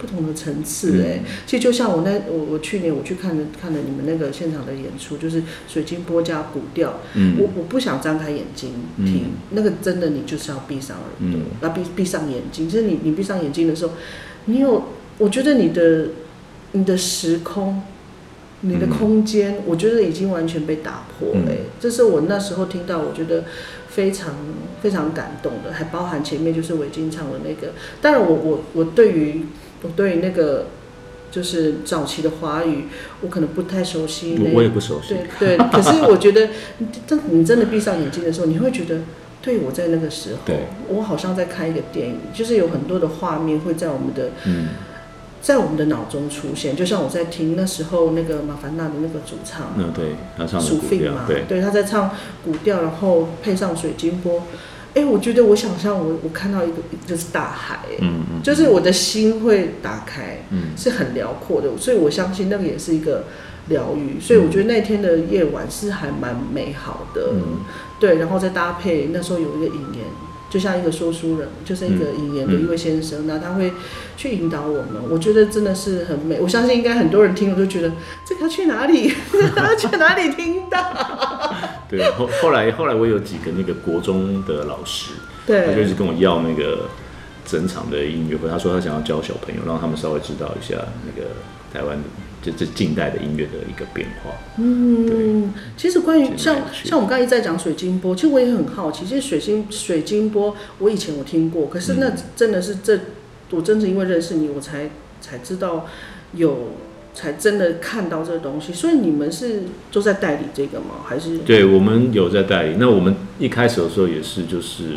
不同的层次哎、嗯其实就像我那我我去年我去看了看了你们那个现场的演出，就是水晶波加古调，嗯我我不想张开眼睛听，嗯那个真的你就是要闭上耳朵，嗯要闭闭上眼睛。就是你你闭上眼睛的时候，你有，我觉得你的你的时空。你的嗯空间，我觉得已经完全被打破了、这是我那时候听到，我觉得非常非常感动的，还包含前面就是韦金唱的那个。当然我，我我对于我对那个就是早期的华语，我可能不太熟悉那我我也不熟悉对。对，可是我觉得，当你真的闭上眼睛的时候，你会觉得，对我在那个时候，我好像在看一个电影，就是有很多的画面会在我们的嗯在我们的脑中出现，就像我在听那时候那个马凡娜的那个主唱。嗯，对，他唱的古调，费嘛，对，他在唱古调，然后配上水晶波，哎，我觉得我想象我我看到一个就是大海，哎嗯嗯，就是我的心会打开，嗯。是很辽阔的，所以我相信那个也是一个疗愈，所以我觉得那天的夜晚是还蛮美好的，嗯。对，然后再搭配那时候有一个引言。就像一个说书人，就是一个引言的一位先生，那、他会去引导我们，我觉得真的是很美。我相信应该很多人听了都觉得这个要去哪里，要去哪里听到？对。后后来后来我有几个那个国中的老师，他就一直跟我要那个整场的音乐会，他说他想要教小朋友，让他们稍微知道一下那个台湾就这近代的音乐的一个变化。嗯，其实关于像像我们刚才在讲水晶波，其实我也很好奇。其实水晶水晶波，我以前我听过，可是那嗯真的是这，我真是因为认识你，我才才知道有，才真的看到这个东西。所以你们是都在代理这个吗？还是对，我们有在代理。那我们一开始的时候也是，就是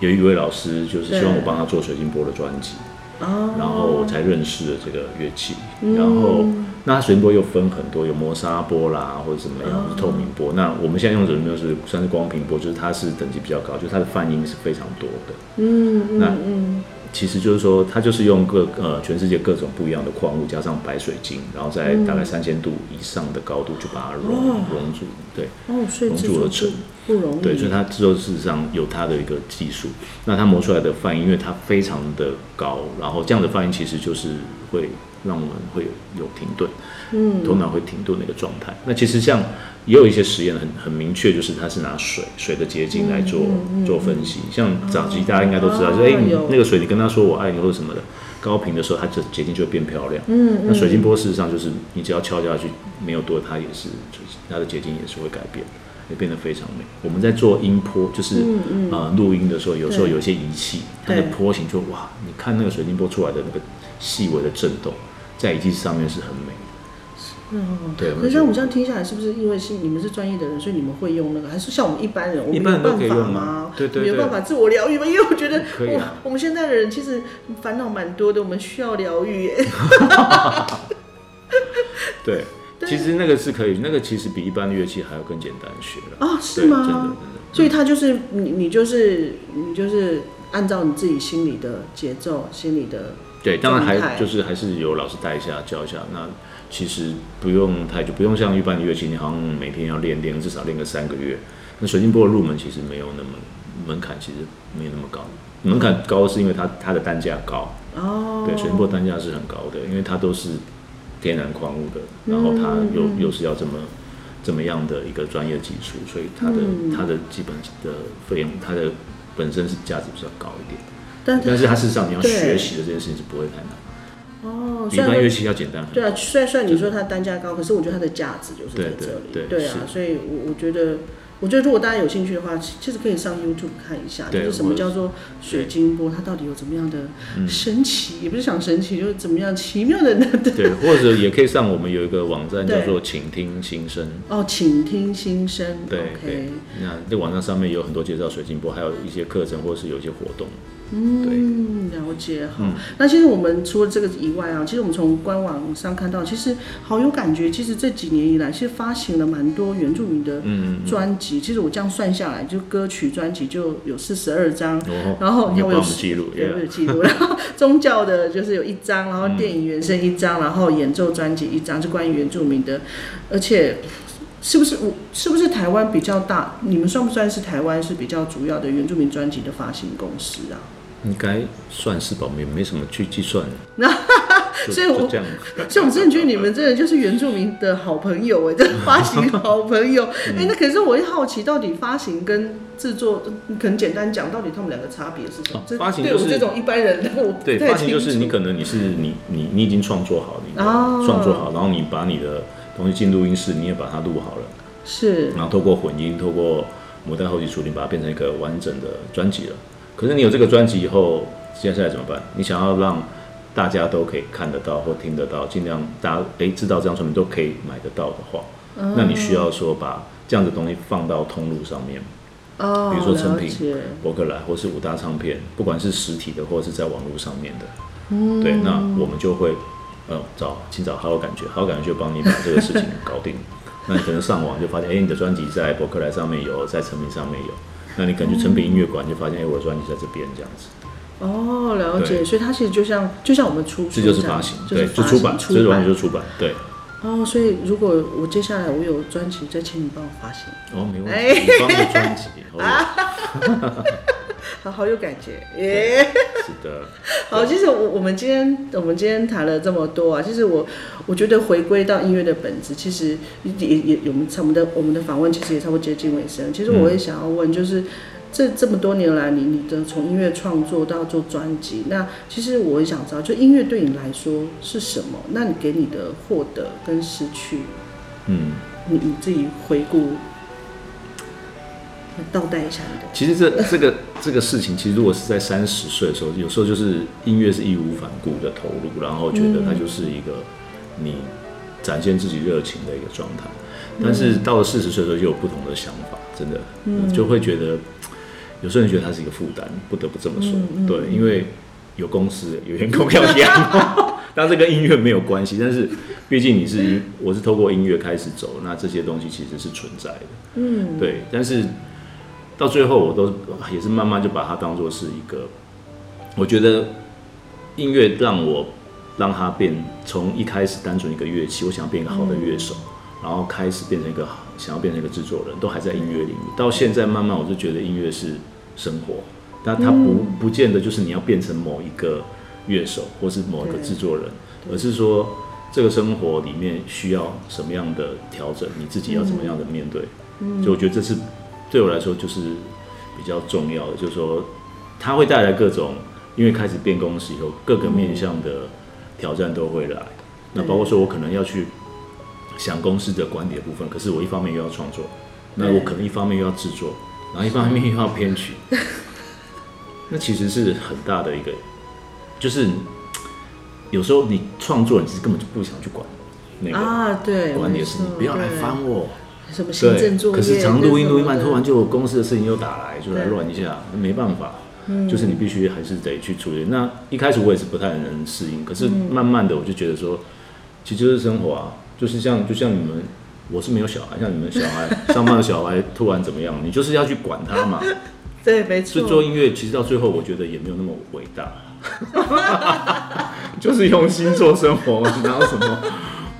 有一位老师，就是希望我帮他做水晶波的专辑，哦，然后我才认识了这个乐器。嗯然后，那水晶波又分很多，有磨砂波啦，或者怎么样，哦是透明波。那我们现在用的水晶波是算是光频波，就是它是等级比较高，就是它的泛音是非常多的。嗯那嗯嗯，其实就是说，它就是用各呃全世界各种不一样的矿物加上白水晶，然后在大概三千度以上的高度就把它熔熔住，对。哦，所以融制作入而成不不容易，对，所以它制作事实上有它的一个技术。那它磨出来的泛音，因为它非常的高，然后这样的泛音其实就是会让我们会有停顿，嗯头脑会停顿的一个状态。那其实像也有一些实验很很明确，就是它是拿水水的结晶来做、做分析。像早期大家应该都知道，就是哎、你那个水你跟他说我爱你或者什么的。高频的时候，它的结晶就会变漂亮。嗯那水晶波事实上就是你只要敲下去，没有多，它也是它的结晶也是会改变，也变得非常美。我们在做音波，就是、呃录音的时候，有时候有一些仪器，它的对波形就哇，你看那个水晶波出来的那个细微的震动，在仪器上面是很美的。嗯，对，可是像我们这样听下来，是不是因为是你们是专业的人，所以你们会用那个？还是像我们一般人，我们没有办法吗啊？对对对没有办法自我疗愈吗？因为我觉得我可以啊我们现在的人其实烦恼蛮多的，我们需要疗愈 耶。对，对其实那个是可以，那个其实比一般的乐器还要更简单学了。啊，是吗真的真吗的？所以他就是你，你就是你就是按照你自己心里的节奏、心里的对，当然还就是还是有老师带一下教一下。那其实不用太久，不用像一般的乐器，你好像每天要练练，至少练个三个月。那水晶波的入门其实没有那么门槛，其实没有那么高。门槛高是因为它它的单价高，哦，对，水晶波单价是很高的，因为它都是天然矿物的，然后它嗯又又是要这么这么样的一个专业技术，所以它的嗯它的基本的费用，它的本身是价值比较高一点。但但是它事实上你要学习的这件事情是不会太难，哦，比一般乐器要简单很多。对啊，虽然虽然你说它单价高，可是我觉得它的价值就是在这里。对对啊，所以我我觉得，我觉得如果大家有兴趣的话，其其实可以上 YouTube 看一下，就是什么叫做水晶波，它到底有怎么样的嗯神奇，也不是想神奇，就是怎么样奇妙的那对，或者也可以上我们有一个网站叫做“请听心声哦，请听心声。对，那这网站上面有很多介绍水晶波，还有一些课程或者是有一些活动。嗯，了解好。嗯那其实我们除了这个以外啊，其实我们从官网上看到，其实好有感觉。其实这几年以来，其实发行了蛮多原住民的嗯，专辑。其实我这样算下来，就歌曲专辑就有四十二张。哦然后你你帮看我有记录有记录。然后 宗教的就是有一张，然后电影原声一张，然后演奏专辑一张，是关于原住民的。而且是不是我是不是台湾比较大？你们算不算是台湾是比较主要的原住民专辑的发行公司啊？应该算是吧，没没什么去计算，那 所以我就这样。所以我真的觉得你们真的就是原住民的好朋友哎，这发行好朋友。嗯。哎、那可是我会好奇，到底发行跟制作，你可能简单讲，到底他们两个差别是什么？哦这发行就是对我这种一般人，我不对，发行就是你可能你是你你你已经创作好，你的哦创作好，然后你把你的东西进录音室，你也把它录好了，是。然后透过混音，透过母带后期处理，把它变成一个完整的专辑了。可是你有这个专辑以后，接下来怎么办？你想要让大家都可以看得到或听得到，尽量大家诶知道这张专辑都可以买得到的话，那你需要说把这样的东西放到通路上面，哦，比如说成品博客来或是五大唱片，不管是实体的或是在网络上面的，对，那我们就会呃找请找好友感觉，好友感觉就帮你把这个事情搞定。那你可能上网就发现，哎、你的专辑在博客来上面有，在成品上面有。那你可能去成品音乐馆就发现，哎、我的专辑在这边这样子，哦，了解。所以它其实就像就像我们出这就是发行，就是对，就出版，出这完全就是出版，对。哦，所以如果我接下来我有专辑，再请你帮我发行，哦，没问哎。题，你帮我专辑，哦，好好有感觉耶。是的，好，其实我我们今天我们今天谈了这么多啊，其实我我觉得回归到音乐的本质，其实也也也我们我们的我们的访问其实也差不多接近尾声。其实我也想要问，就是、这这么多年来，你你的从音乐创作到做专辑，那其实我也想知道，就音乐对你来说是什么？那你给你的获得跟失去，嗯。你你自己回顾，倒带一下的。其实这这个 这个事情，其实如果是在三十岁的时候，有时候就是音乐是义无反顾的投入，然后觉得它就是一个你展现自己热情的一个状态。但是到了四十岁的时候，就有不同的想法，真的，嗯就会觉得有时候你觉得它是一个负担，不得不这么说。对，因为有公司有员工要养。当然这跟音乐没有关系，但是毕竟你是，我是透过音乐开始走，那这些东西其实是存在的。嗯，对，但是到最后我都也是慢慢就把它当做是一个，我觉得音乐让我让它变从一开始单纯一个乐器，我想要变一个好的乐手，然后开始变成一个好想要变成一个制作人，都还在音乐领域。到现在慢慢我就觉得音乐是生活，但它不不见得就是你要变成某一个乐手或是某一个制作人，而是说这个生活里面需要什么样的调整，你自己要怎么样的面对。所以我觉得这是对我来说就是比较重要的，就是说它会带来各种，因为开始变公司以后，各个面向的挑战都会来。那包括说我可能要去想公司的管理的部分，可是我一方面又要创作，那我可能一方面又要制作，然后一方面又要编曲，那其实是很大的一个，就是有时候你创作，你是根本就不想去管那个啊，对，管理的事情没，错不要来对烦我。什么行对政作，业，可是常录音录音慢，突然就有公司的事情又打来，就来乱一下，没办法，就是你必须还是得去处理。那一开始我也是不太能适应，可是慢慢的我就觉得说，其实就是生活啊，就是像就像你们，我是没有小孩，像你们小孩上班的小孩突然怎么样，你就是要去管他嘛。对，没所以错，做音乐其实到最后，我觉得也没有那么伟大，就是用心做生活，哪有什么？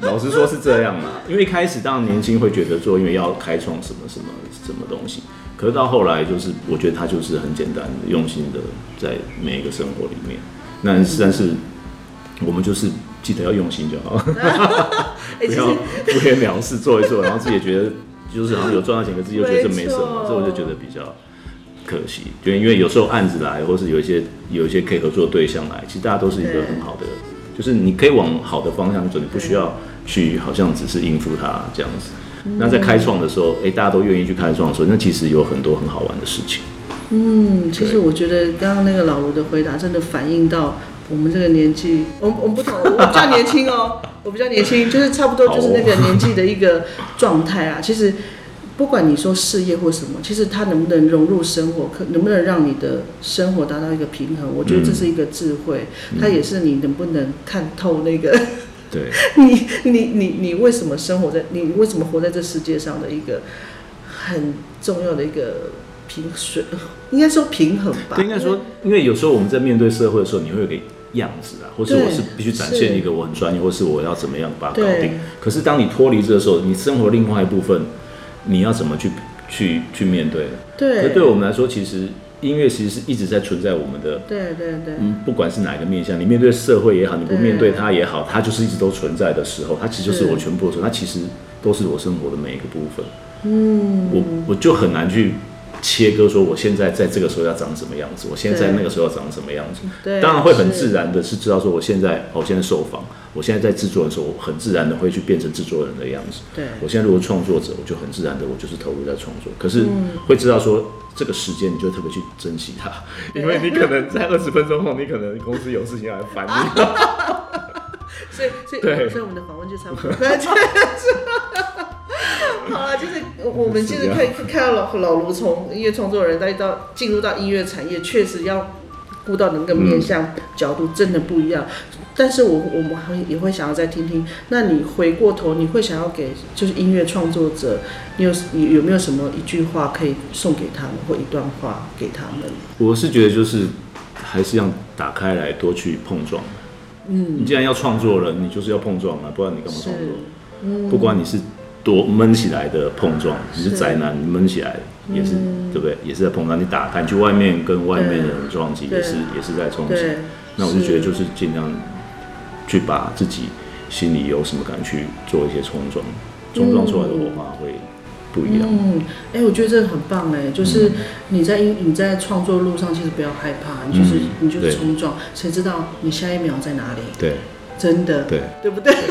老实说是这样嘛，因为一开始当然年轻会觉得做因为要开创什么什么什么东西，可是到后来就是我觉得他就是很简单的、用心的在每一个生活里面。那但是我们就是记得要用心就好，哎，不要敷衍了事做一做，然后自己也觉得就是好像有赚到钱，可自己又觉得这没什么，这我就觉得比较可惜。就因为有时候案子来，或是有一些有一些可以合作对象来，其实大家都是一个很好的，就是你可以往好的方向走，你不需要去好像只是应付他这样子。那在开创的时候，哎、大家都愿意去开创的时候，那其实有很多很好玩的事情。嗯，其实我觉得刚刚那个老卢的回答真的反映到我们这个年纪，我们我们不同，我比较年轻哦，我比较年轻，就是差不多就是那个年纪的一个状态啊。其实不管你说事业或什么，其实它能不能融入生活，可能不能让你的生活达到一个平衡，我觉得这是一个智慧，它也是你能不能看透那个对，你你你你为什么生活在你为什么活在这世界上的一个很重要的一个平水，应该说平衡吧。对，应该说，因为有时候我们在面对社会的时候，你会有个样子啊，或是我是必须展现一个我很专业，或是我要怎么样把它搞定。可是当你脱离这的时候，你生活另外一部分，你要怎么去去去面对呢？对可对我们来说，其实音乐其实是一直在存在我们的。对对对嗯，不管是哪一个面向，你面对社会也好，你不面对它也好，它就是一直都存在的时候，它其实就是是我全部的时候，它其实都是我生活的每一个部分。嗯，我我就很难去切割说我现在在这个时候要长什么样子，我现在在那个时候要长什么样子。对，当然会很自然的是知道说我现在，哦我现在受访，我现在在制作的时候，我很自然的会去变成制作人的样子。对我现在如果创作者，我就很自然的我就是投入在创作，可是嗯会知道说这个时间你就特别去珍惜它，因为你可能在二十分钟后，你可能公司有事情要来烦你。所以所以对所以我们的访问就差不多。好了，就是我们其实可以看到老老卢从音乐创作人再到进入到音乐产业，确实要顾到的那个面向角度真的不一样。但是我我们还也会想要再听听，那你回过头，你会想要给就是音乐创作者，你有你有没有什么一句话可以送给他们，或一段话给他们？我是觉得就是还是要打开来多去碰撞。嗯，你既然要创作了，你就是要碰撞啊，不然你干嘛创作？不管你是多闷起来的碰撞，你是是宅男，你闷起来也是、对不对？也是在碰撞。你打开，你去外面跟外面的人撞击，也是也是在冲击。那我就觉得就是尽量去把自己心里有什么感去做一些冲撞，冲撞出来的火花会不一样。嗯，哎、我觉得这个很棒哎，就是你在音你在创作路上，其实不要害怕，你就是、嗯你就是冲撞，谁知道你下一秒在哪里？对真的，对，对不对？真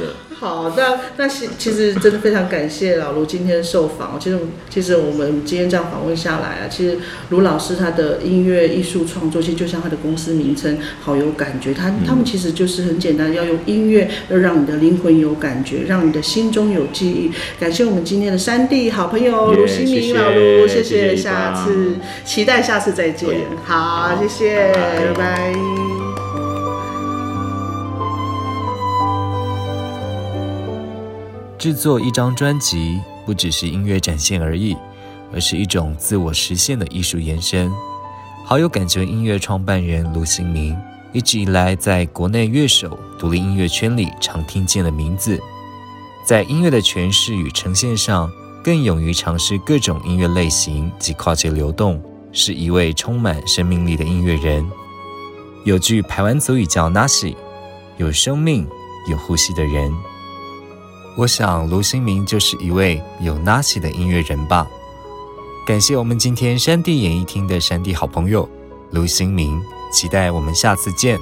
的。好，那那其其实真的非常感谢老卢今天受访。其实其实我们今天这样访问下来啊，其实卢老师他的音乐艺术创作，其实就像他的公司名称，好有感觉。他他们其实就是很简单，要用音乐要让你的灵魂有感觉，让你的心中有记忆。感谢我们今天的三弟好朋友耶卢新明老卢，谢谢下次期待下次再见。好，好谢谢，拜拜制作一张专辑不只是音乐展现而已，而是一种自我实现的艺术延伸。好友感觉音乐创办人卢新明一直以来在国内乐手、独立音乐圈里常听见的名字，在音乐的诠释与呈现上，更勇于尝试各种音乐类型及跨界流动，是一位充满生命力的音乐人。有句排湾族语叫 “nasi”，有生命、有呼吸的人。我想卢新明就是一位有 nasi 的音乐人吧。感谢我们今天山地演艺厅的山地好朋友卢新明，期待我们下次见。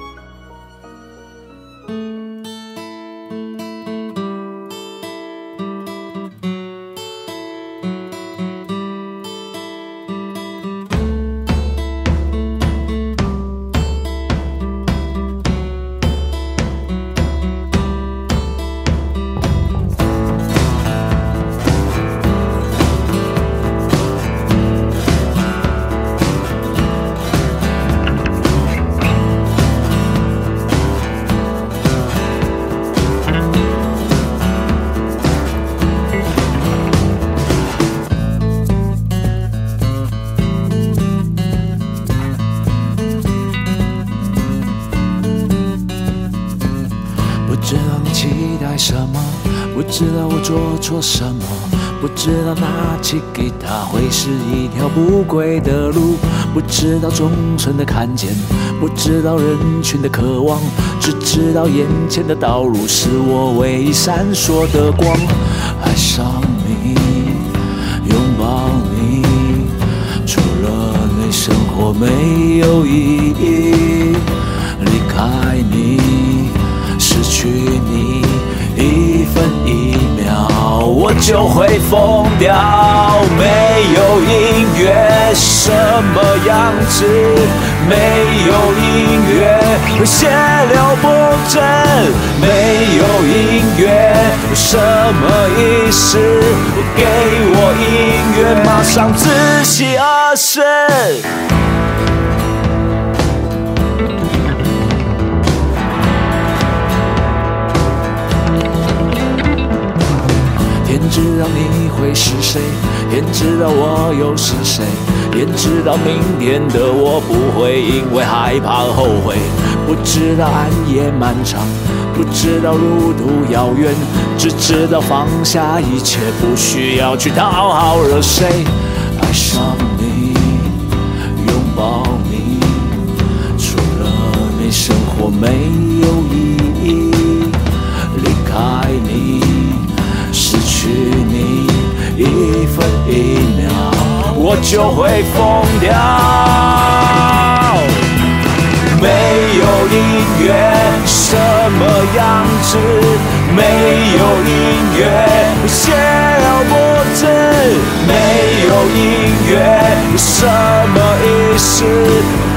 是一条不归的路，不知道忠诚的看见，不知道人群的渴望，只知道眼前的道路是我唯一闪烁的光。爱上你，拥抱你，除了你，生活没有意义。离开你，失去你，我就会疯掉。没有音乐，什么样子？没有音乐会，血流不止。没有音乐，有什么意思？给我音乐，马上自喜而死。知道你会是谁，天知道我又是谁，天知道明天的我不会因为害怕后悔。不知道暗夜漫长，不知道路途遥远，只知道放下一切，不需要去讨好惹谁。爱上你，拥抱你，除了你，生活没有意义。离开分一秒，我就会疯掉。没有音乐什么样子？没有音乐显而不知。没有音乐什么意思？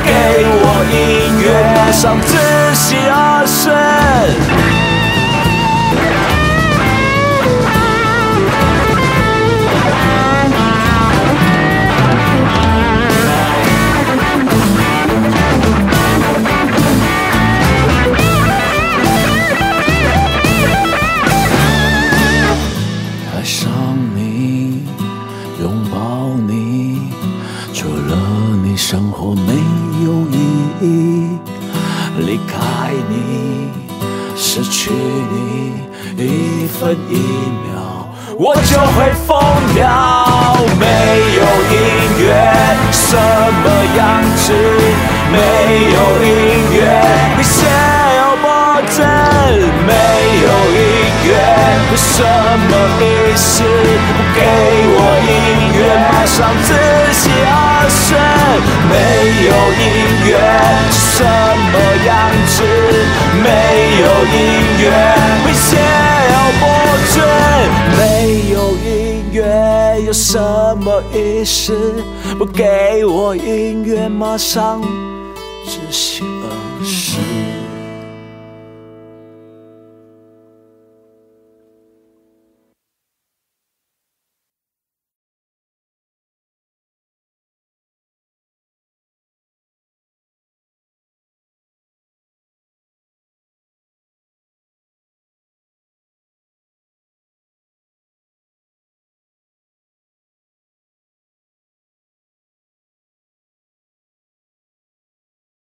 给我音乐，上我就会疯掉。没有音乐，什么样子？没有音乐，你显而不知。没有音乐，什么意思？不给我音乐，马上自喜而生。没有音乐，什么样子？没有音乐，会显而有什么意思？不给我音乐，马上。